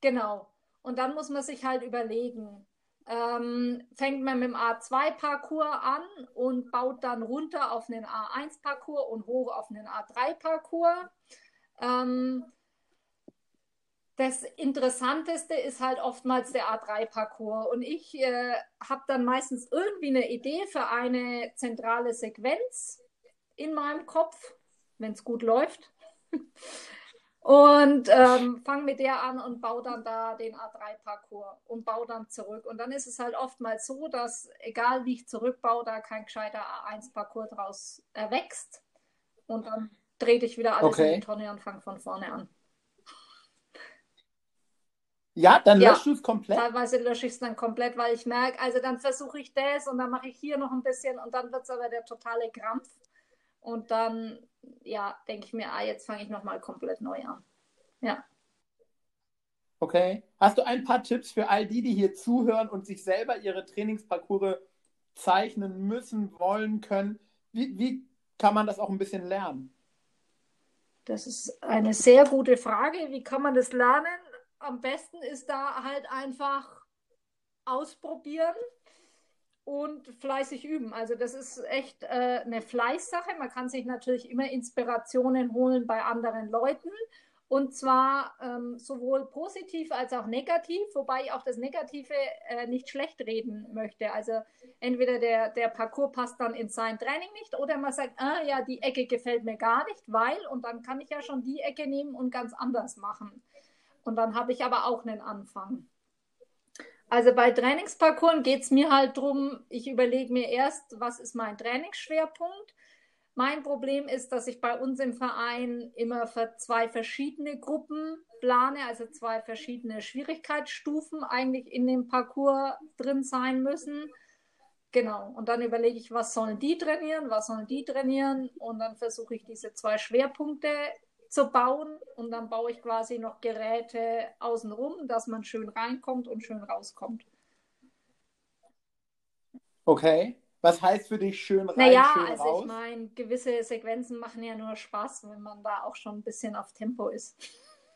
Genau. Und dann muss man sich halt überlegen, ähm, fängt man mit dem A2-Parcours an und baut dann runter auf einen A1-Parcours und hoch auf einen A3-Parcours. Ähm, das Interessanteste ist halt oftmals der A3-Parcours. Und ich äh, habe dann meistens irgendwie eine Idee für eine zentrale Sequenz in meinem Kopf, wenn es gut läuft. und ähm, fange mit der an und baue dann da den A3-Parcours und baue dann zurück. Und dann ist es halt oftmals so, dass egal wie ich zurückbaue, da kein gescheiter A1-Parcours draus erwächst. Und dann drehe ich wieder alles okay. in die Tonne und fange von vorne an. Ja, dann löscht ja, du es komplett. Teilweise lösche ich es dann komplett, weil ich merke, also dann versuche ich das und dann mache ich hier noch ein bisschen und dann wird es aber der totale Krampf. Und dann, ja, denke ich mir, ah, jetzt fange ich nochmal komplett neu an. Ja. Okay. Hast du ein paar Tipps für all die, die hier zuhören und sich selber ihre Trainingsparcours zeichnen müssen, wollen, können? Wie, wie kann man das auch ein bisschen lernen? Das ist eine sehr gute Frage. Wie kann man das lernen? Am besten ist da halt einfach ausprobieren und fleißig üben. Also das ist echt äh, eine Fleißsache. Man kann sich natürlich immer Inspirationen holen bei anderen Leuten. Und zwar ähm, sowohl positiv als auch negativ, wobei ich auch das Negative äh, nicht schlecht reden möchte. Also entweder der, der Parcours passt dann in sein Training nicht oder man sagt, ah ja, die Ecke gefällt mir gar nicht, weil, und dann kann ich ja schon die Ecke nehmen und ganz anders machen. Und dann habe ich aber auch einen Anfang. Also bei Trainingsparcours geht es mir halt darum, ich überlege mir erst, was ist mein Trainingsschwerpunkt. Mein Problem ist, dass ich bei uns im Verein immer für zwei verschiedene Gruppen plane, also zwei verschiedene Schwierigkeitsstufen eigentlich in dem Parcours drin sein müssen. Genau, und dann überlege ich, was sollen die trainieren, was sollen die trainieren und dann versuche ich diese zwei Schwerpunkte zu bauen und dann baue ich quasi noch Geräte außenrum, dass man schön reinkommt und schön rauskommt. Okay. Was heißt für dich schön rein, naja, schön also raus? ich meine, gewisse Sequenzen machen ja nur Spaß, wenn man da auch schon ein bisschen auf Tempo ist.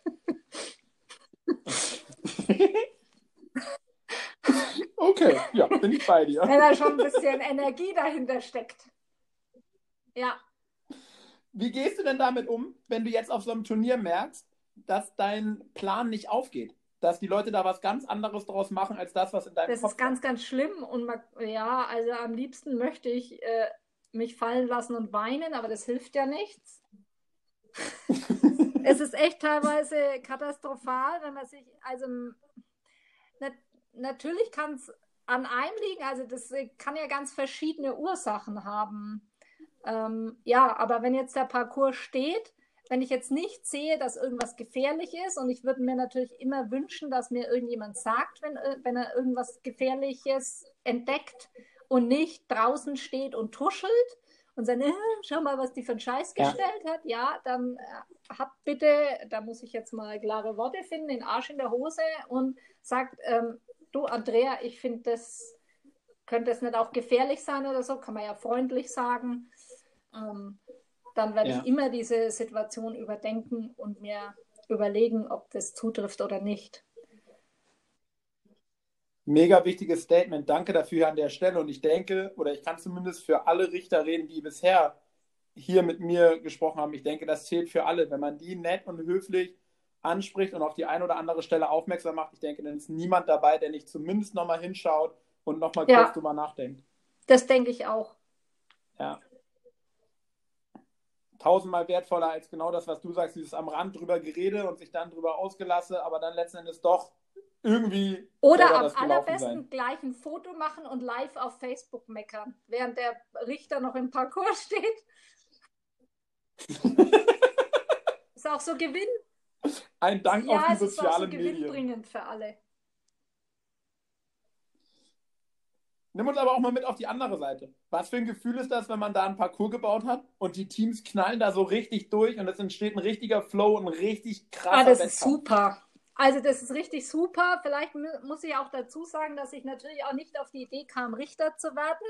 okay, ja, bin ich bei dir. Wenn da schon ein bisschen Energie dahinter steckt. Ja. Wie gehst du denn damit um, wenn du jetzt auf so einem Turnier merkst, dass dein Plan nicht aufgeht? Dass die Leute da was ganz anderes draus machen, als das, was in deinem das Kopf ist ganz, ganz schlimm. Und man, ja, also am liebsten möchte ich äh, mich fallen lassen und weinen, aber das hilft ja nichts. es ist echt teilweise katastrophal, wenn man sich, also nat natürlich kann es an einem liegen, also das kann ja ganz verschiedene Ursachen haben. Ähm, ja, aber wenn jetzt der Parcours steht, wenn ich jetzt nicht sehe, dass irgendwas gefährlich ist, und ich würde mir natürlich immer wünschen, dass mir irgendjemand sagt, wenn, äh, wenn er irgendwas Gefährliches entdeckt und nicht draußen steht und tuschelt und sagt, äh, schau mal, was die für einen Scheiß ja. gestellt hat, ja, dann äh, habt bitte, da muss ich jetzt mal klare Worte finden, den Arsch in der Hose und sagt, ähm, du Andrea, ich finde das, könnte es nicht auch gefährlich sein oder so, kann man ja freundlich sagen ähm, dann werde ja. ich immer diese Situation überdenken und mir überlegen, ob das zutrifft oder nicht. Mega wichtiges Statement. Danke dafür an der Stelle. Und ich denke, oder ich kann zumindest für alle Richter reden, die bisher hier mit mir gesprochen haben. Ich denke, das zählt für alle. Wenn man die nett und höflich anspricht und auf die eine oder andere Stelle aufmerksam macht, ich denke, dann ist niemand dabei, der nicht zumindest nochmal hinschaut und nochmal ja. kurz drüber nachdenkt. Das denke ich auch. Ja tausendmal wertvoller als genau das, was du sagst, dieses am Rand drüber Gerede und sich dann drüber ausgelasse, aber dann letzten Endes doch irgendwie. Oder am allerbesten sein. gleich ein Foto machen und live auf Facebook meckern, während der Richter noch im Parcours steht. ist auch so Gewinn. Ein Dank ja, auf die sozialen Medien. Ja, es ist auch so gewinnbringend für alle. Nimm uns aber auch mal mit auf die andere Seite. Was für ein Gefühl ist das, wenn man da ein Parcours gebaut hat und die Teams knallen da so richtig durch und es entsteht ein richtiger Flow, ein richtig krasser Ah, das Wettkampf. ist super. Also das ist richtig super. Vielleicht mu- muss ich auch dazu sagen, dass ich natürlich auch nicht auf die Idee kam, Richter zu werden.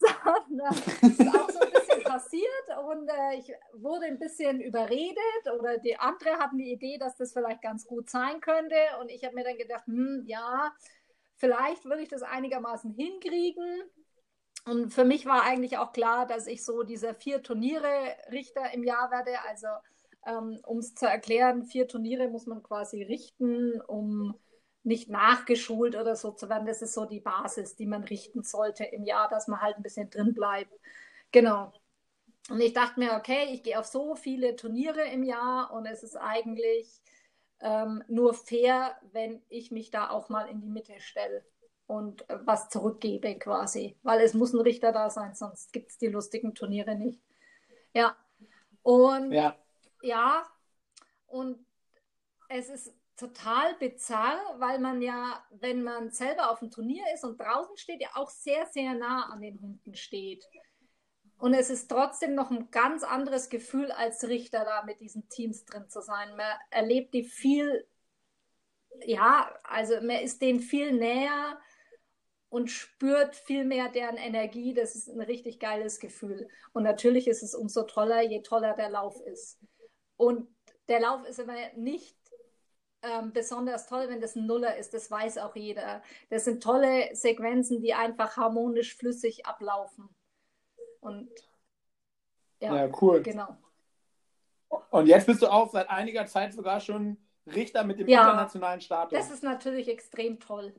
Sondern es ist auch so ein bisschen passiert und äh, ich wurde ein bisschen überredet oder die andere hatten die Idee, dass das vielleicht ganz gut sein könnte und ich habe mir dann gedacht, hm, ja, vielleicht würde ich das einigermaßen hinkriegen. Und für mich war eigentlich auch klar, dass ich so diese vier Turniere Richter im Jahr werde. Also ähm, um es zu erklären, vier Turniere muss man quasi richten, um nicht nachgeschult oder so zu werden. Das ist so die Basis, die man richten sollte im Jahr, dass man halt ein bisschen drin bleibt. Genau. Und ich dachte mir, okay, ich gehe auf so viele Turniere im Jahr und es ist eigentlich ähm, nur fair, wenn ich mich da auch mal in die Mitte stelle und äh, was zurückgebe quasi. Weil es muss ein Richter da sein, sonst gibt es die lustigen Turniere nicht. Ja. Und Ja, ja, und es ist total bizarr, weil man ja, wenn man selber auf dem Turnier ist und draußen steht, ja auch sehr, sehr nah an den Hunden steht. Und es ist trotzdem noch ein ganz anderes Gefühl als Richter da mit diesen Teams drin zu sein. Man erlebt die viel, ja, also man ist denen viel näher und spürt viel mehr deren Energie. Das ist ein richtig geiles Gefühl. Und natürlich ist es umso toller, je toller der Lauf ist. Und der Lauf ist aber nicht ähm, besonders toll, wenn das ein Nuller ist. Das weiß auch jeder. Das sind tolle Sequenzen, die einfach harmonisch flüssig ablaufen. Und ja, ja, cool. genau. Und jetzt bist du auch seit einiger Zeit sogar schon Richter mit dem Ja. internationalen Status. Das ist natürlich extrem toll.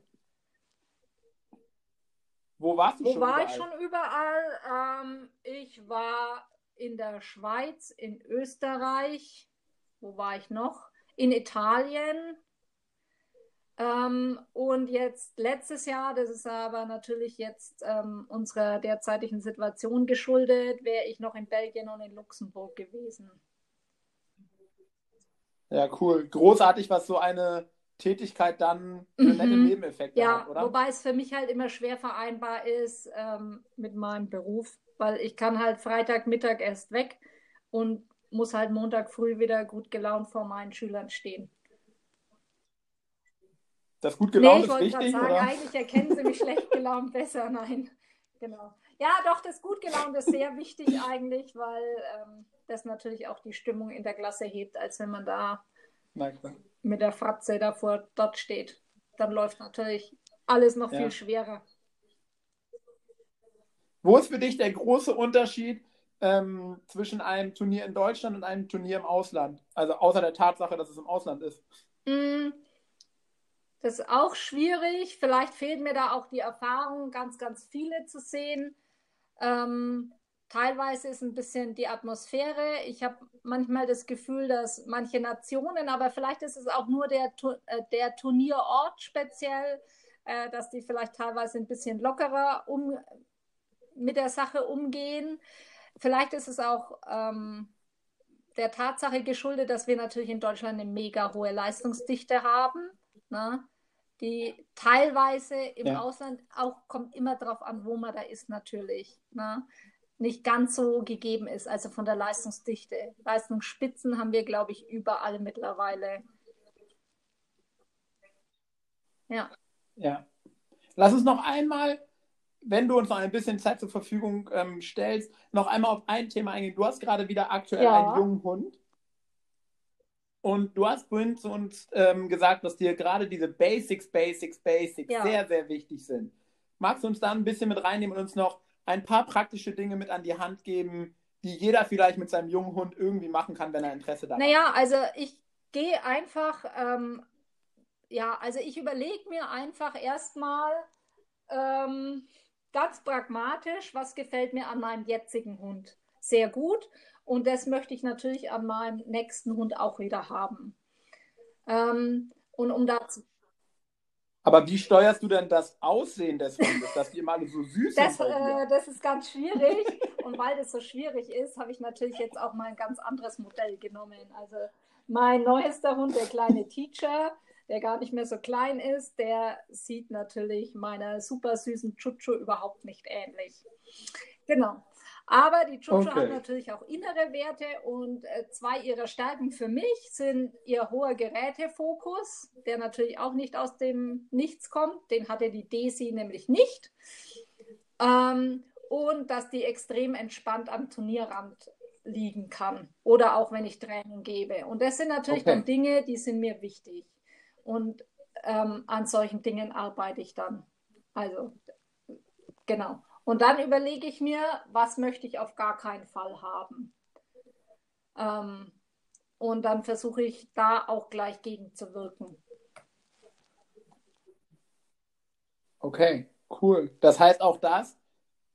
Wo warst du Wo schon? war ich überall? schon überall? Ähm, ich war in der Schweiz, in Österreich. Wo war ich noch? In Italien. Ähm, und jetzt letztes Jahr, das ist aber natürlich jetzt ähm, unserer derzeitigen Situation geschuldet, wäre ich noch in Belgien und in Luxemburg gewesen. Ja, cool. Großartig, was so eine Tätigkeit dann für Mhm. nette Nebeneffekte Ja, hat, oder? wobei es für mich halt immer schwer vereinbar ist ähm, mit meinem Beruf, weil ich kann halt Freitagmittag erst weg und muss halt Montag früh wieder gut gelaunt vor meinen Schülern stehen. Das gut Nee, gelaunt ich ist wichtig, sagen, oder? eigentlich erkennen sie mich schlecht gelaunt besser. Nein, genau. Ja, doch, das gut gelaunt ist sehr wichtig eigentlich, weil ähm, das natürlich auch die Stimmung in der Klasse hebt, als wenn man da klar. mit der Fratze davor dort steht. Dann läuft natürlich alles noch Ja. viel schwerer. Wo ist für dich der große Unterschied ähm, zwischen einem Turnier in Deutschland und einem Turnier im Ausland? Also außer der Tatsache, dass es im Ausland ist. Mm, Das ist auch schwierig. Vielleicht fehlt mir da auch die Erfahrung, ganz, ganz viele zu sehen. Ähm, teilweise ist ein bisschen die Atmosphäre. Ich habe manchmal das Gefühl, dass manche Nationen, aber vielleicht ist es auch nur der, äh, der Turnierort speziell, äh, dass die vielleicht teilweise ein bisschen lockerer um, mit der Sache umgehen. Vielleicht ist es auch ähm, der Tatsache geschuldet, dass wir natürlich in Deutschland eine mega hohe Leistungsdichte haben, ne? die teilweise im Ja. Ausland auch kommt immer darauf an, wo man da ist natürlich, ne? nicht ganz so gegeben ist, also von der Leistungsdichte. Leistungsspitzen haben wir, glaube ich, überall mittlerweile. Ja. Ja. Lass uns noch einmal, wenn du uns noch ein bisschen Zeit zur Verfügung ähm, stellst, noch einmal auf ein Thema eingehen. Du hast gerade wieder aktuell Ja. einen jungen Hund. Und du hast vorhin zu uns ähm, gesagt, dass dir gerade diese Basics, Basics, Basics Ja. sehr, sehr wichtig sind. Magst du uns da ein bisschen mit reinnehmen und uns noch ein paar praktische Dinge mit an die Hand geben, die jeder vielleicht mit seinem jungen Hund irgendwie machen kann, wenn er Interesse daran hat? Naja, also ich gehe einfach, ähm, ja, also ich überlege mir einfach erstmal ähm, ganz pragmatisch, was gefällt mir an meinem jetzigen Hund sehr gut. Und das möchte ich natürlich an meinem nächsten Hund auch wieder haben. Ähm, und um da zu Aber wie steuerst du denn das Aussehen des Hundes, dass die immer alle so süß Das, sind äh, das ist ganz schwierig. Und weil das so schwierig ist, habe ich natürlich jetzt auch mal ein ganz anderes Modell genommen. Also mein neuester Hund, der kleine Teacher, der gar nicht mehr so klein ist, der sieht natürlich meiner super süßen Chuchu überhaupt nicht ähnlich. Genau. Aber die Chuchu okay. hat natürlich auch innere Werte und äh, zwei ihrer Stärken für mich sind ihr hoher Gerätefokus, der natürlich auch nicht aus dem Nichts kommt. Den hatte die Desi nämlich nicht. Ähm, und dass die extrem entspannt am Turnierrand liegen kann oder auch wenn ich Training gebe. Und das sind natürlich okay. dann Dinge, die sind mir wichtig. Und ähm, an solchen Dingen arbeite ich dann. Also, genau. Und dann überlege ich mir, was möchte ich auf gar keinen Fall haben. Ähm, und dann versuche ich da auch gleich gegenzuwirken. Okay, cool. Das heißt auch das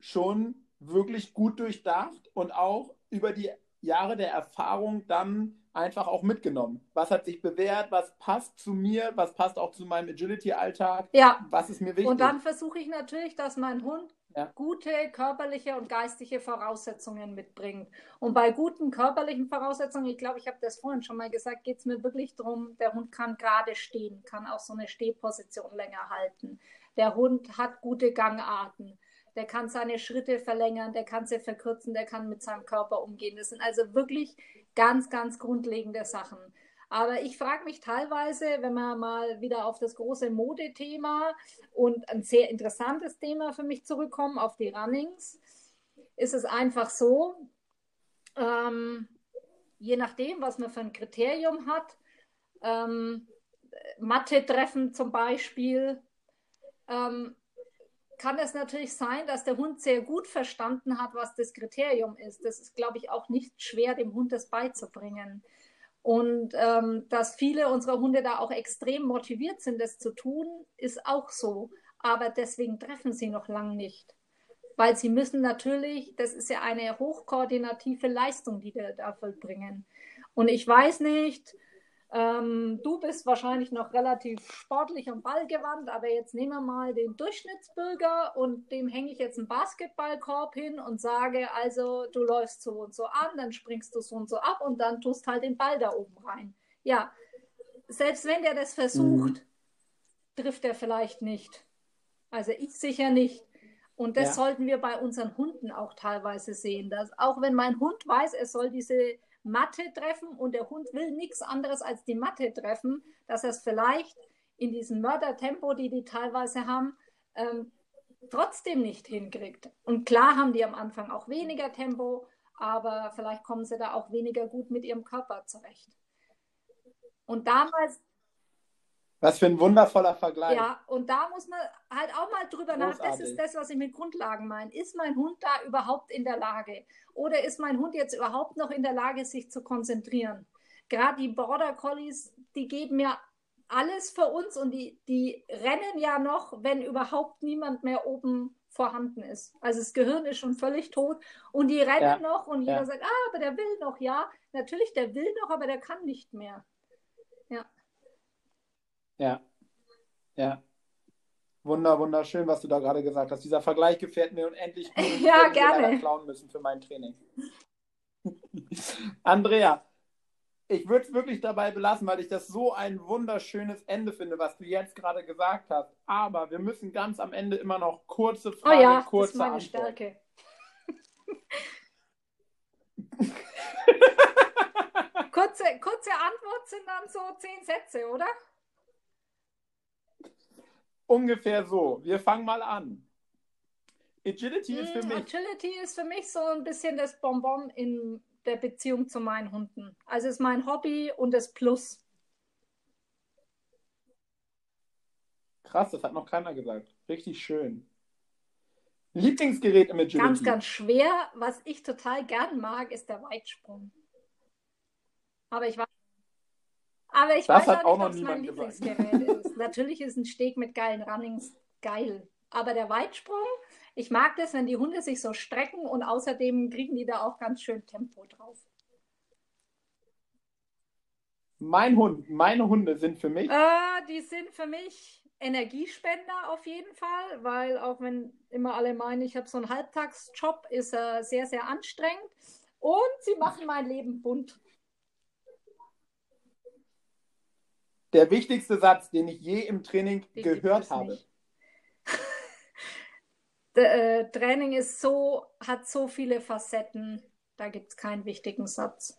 schon wirklich gut durchdacht und auch über die Jahre der Erfahrung dann einfach auch mitgenommen. Was hat sich bewährt, was passt zu mir, was passt auch zu meinem Agility-Alltag, ja. was ist mir wichtig. Und dann versuche ich natürlich, dass mein Hund ja. gute körperliche und geistige Voraussetzungen mitbringt. Und bei guten körperlichen Voraussetzungen, ich glaube, ich habe das vorhin schon mal gesagt, geht es mir wirklich darum, der Hund kann gerade stehen, kann auch so eine Stehposition länger halten. Der Hund hat gute Gangarten der kann seine Schritte verlängern, der kann sie verkürzen, der kann mit seinem Körper umgehen. Das sind also wirklich ganz, ganz grundlegende Sachen. Aber ich frage mich teilweise, wenn wir mal wieder auf das große Modethema und ein sehr interessantes Thema für mich zurückkommen, auf die Runnings, ist es einfach so, ähm, je nachdem, was man für ein Kriterium hat, ähm, Mathe-Treffen zum Beispiel, ähm, kann es natürlich sein, dass der Hund sehr gut verstanden hat, was das Kriterium ist. Das ist, glaube ich, auch nicht schwer, dem Hund das beizubringen. Und ähm, dass viele unserer Hunde da auch extrem motiviert sind, das zu tun, ist auch so. Aber deswegen treffen sie noch lange nicht. Weil sie müssen natürlich, das ist ja eine hochkoordinative Leistung, die wir da vollbringen. Und ich weiß nicht, ähm, du bist wahrscheinlich noch relativ sportlich und ballgewandt, aber jetzt nehmen wir mal den Durchschnittsbürger und dem hänge ich jetzt einen Basketballkorb hin und sage, also du läufst so und so an, dann springst du so und so ab und dann tust halt den Ball da oben rein. Ja, selbst wenn der das versucht, mhm. trifft er vielleicht nicht. Also ich sicher nicht. Und das ja. sollten wir bei unseren Hunden auch teilweise sehen, dass auch wenn mein Hund weiß, er soll diese Matte treffen und der Hund will nichts anderes als die Matte treffen, dass er es vielleicht in diesem Mördertempo, die die teilweise haben, ähm, trotzdem nicht hinkriegt. Und klar haben die am Anfang auch weniger Tempo, aber vielleicht kommen sie da auch weniger gut mit ihrem Körper zurecht. Und damals, was für ein wundervoller Vergleich. Ja, und da muss man halt auch mal drüber nachdenken. Das ist das, was ich mit Grundlagen meine. Ist mein Hund da überhaupt in der Lage? Oder ist mein Hund jetzt überhaupt noch in der Lage, sich zu konzentrieren? Gerade die Border Collies, die geben ja alles für uns und die, die rennen ja noch, wenn überhaupt niemand mehr oben vorhanden ist. Also das Gehirn ist schon völlig tot und die rennen ja. noch und jeder ja. sagt, ah, aber der will noch, ja. Natürlich, der will noch, aber der kann nicht mehr. Ja. Ja. Wunder, wunderschön, was du da gerade gesagt hast. Dieser Vergleich gefällt mir unendlich gut. ja, gerne. klauen müssen für mein Training. Andrea, ich würde es wirklich dabei belassen, weil ich das so ein wunderschönes Ende finde, was du jetzt gerade gesagt hast. Aber wir müssen ganz am Ende immer noch kurze Fragen, oh ja, kurze das ist meine Antwort. Stärke. kurze, kurze Antwort sind dann so zehn Sätze, oder? Ungefähr so. Wir fangen mal an. Agility ist für hm, mich. Agility ist für mich so ein bisschen das Bonbon in der Beziehung zu meinen Hunden. Also ist mein Hobby und das Plus. Krass, das hat noch keiner gesagt. Richtig schön. Lieblingsgerät im Agility? Ganz, ganz schwer. Was ich total gern mag, ist der Weitsprung. Aber ich weiß aber ich das weiß auch nicht, ob es mein Lieblingsgerät ist. Natürlich ist ein Steg mit geilen Runnings geil. Aber der Weitsprung, ich mag das, wenn die Hunde sich so strecken und außerdem kriegen die da auch ganz schön Tempo drauf. Mein Hund, meine Hunde sind für mich. Äh, die sind für mich Energiespender auf jeden Fall, weil auch wenn immer alle meinen, ich habe so einen Halbtagsjob, ist er sehr, sehr anstrengend. Und sie machen mein Leben bunt. Der wichtigste Satz, den ich je im Training Den gehört habe. nicht. D- äh, Training ist so, hat so viele Facetten, da gibt es keinen wichtigen Satz.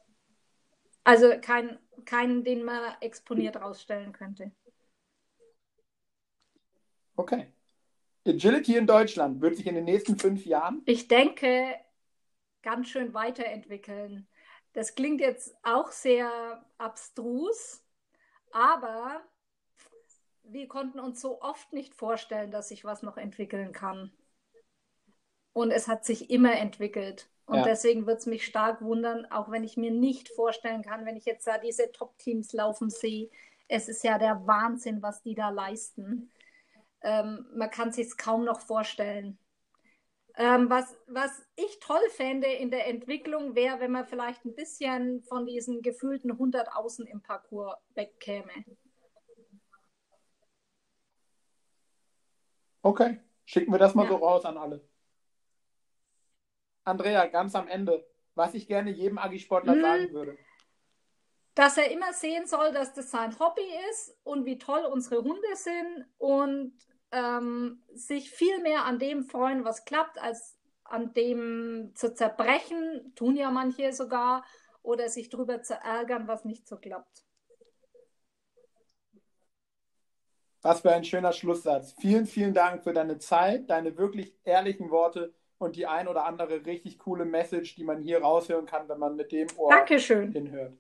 Also kein, keinen, den man exponiert rausstellen könnte. Okay. Agility in Deutschland wird sich in den nächsten fünf Jahren. Ich denke, ganz schön weiterentwickeln. Das klingt jetzt auch sehr abstrus, aber wir konnten uns so oft nicht vorstellen, dass sich was noch entwickeln kann. Und es hat sich immer entwickelt. Und Ja. deswegen wird es mich stark wundern, auch wenn ich mir nicht vorstellen kann, wenn ich jetzt da diese Top-Teams laufen sehe. Es ist ja der Wahnsinn, was die da leisten. Ähm, man kann sich es kaum noch vorstellen. Ähm, was, was ich toll fände in der Entwicklung wäre, wenn man vielleicht ein bisschen von diesen gefühlten 100 Außen im Parcours wegkäme. Okay. Schicken wir das mal Ja. so raus an alle. Andrea, ganz am Ende, was ich gerne jedem Agisportler Hm. sagen würde. Dass er immer sehen soll, dass das sein Hobby ist und wie toll unsere Hunde sind und ähm, sich viel mehr an dem freuen, was klappt, als an dem zu zerbrechen, tun ja manche sogar, oder sich drüber zu ärgern, was nicht so klappt. Was für ein schöner Schlusssatz. Vielen, vielen Dank für deine Zeit, deine wirklich ehrlichen Worte und die ein oder andere richtig coole Message, die man hier raushören kann, wenn man mit dem Ohr Dankeschön. hinhört.